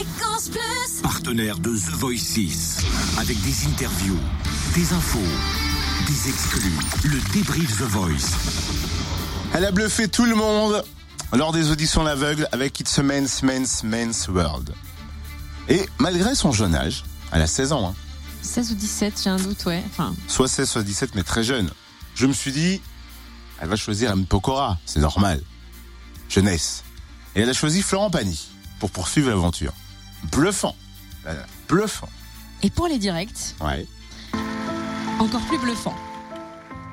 Fréquence Plus. Partenaire de The Voice 6. Avec des interviews, des infos, des exclus. Le débrief The Voice. Elle a bluffé tout le monde lors des auditions l'aveugle avec It's a Men's Men's Men's World. Et malgré son jeune âge, elle a 16 ans, hein, 16 ou 17, j'ai un doute, ouais. Enfin, soit 16, soit 17, mais très jeune, je me suis dit, elle va choisir M. Pokora, c'est normal. Jeunesse. Et elle a choisi Florent Pagny pour poursuivre l'aventure. Bluffant. Voilà, Bluffant. et pour les directs, Ouais. encore plus bluffant.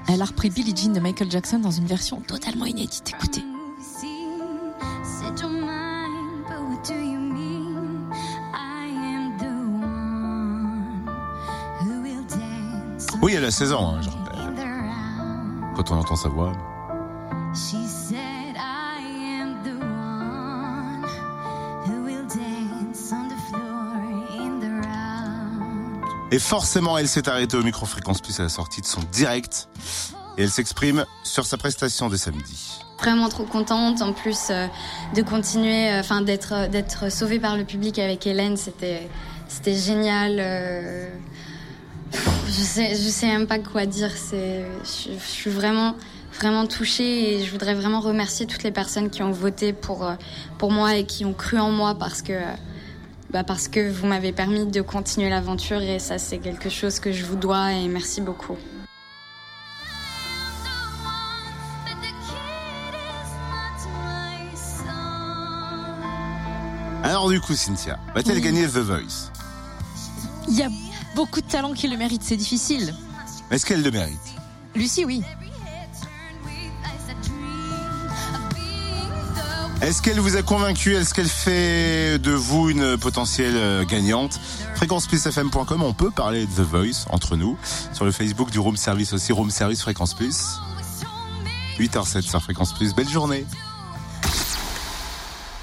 Elle a repris Billie Jean de Michael Jackson dans une version totalement inédite. Écoutez. Oui, elle a 16 ans, hein, round. Quand on entend sa voix. Et forcément, elle s'est arrêtée au micro-fréquence plus à la sortie de son direct. Et elle s'exprime sur sa prestation de samedi. vraiment trop contente en plus euh, de continuer euh, enfin d'être euh, d'être sauvée par le public avec Hélène c'était c'était génial je sais je sais même pas quoi dire c'est je, je suis vraiment vraiment touchée et je voudrais vraiment remercier toutes les personnes qui ont voté pour pour moi et qui ont cru en moi parce que bah parce que vous m'avez permis de continuer l'aventure et ça c'est quelque chose que je vous dois et merci beaucoup. Alors du coup, Cynthia, va-t-elle Oui. gagner The Voice? Il y a beaucoup de talents qui le méritent, c'est difficile. Est-ce qu'elle le mérite? Lucie, oui. Est-ce qu'elle vous a convaincu? Est-ce qu'elle fait de vous une potentielle euh, gagnante? FréquencePlusFM.com, on peut parler The Voice entre nous. Sur le Facebook du Room Service aussi, Room Service Fréquence Plus. 8h07 sur Fréquence Plus. Belle journée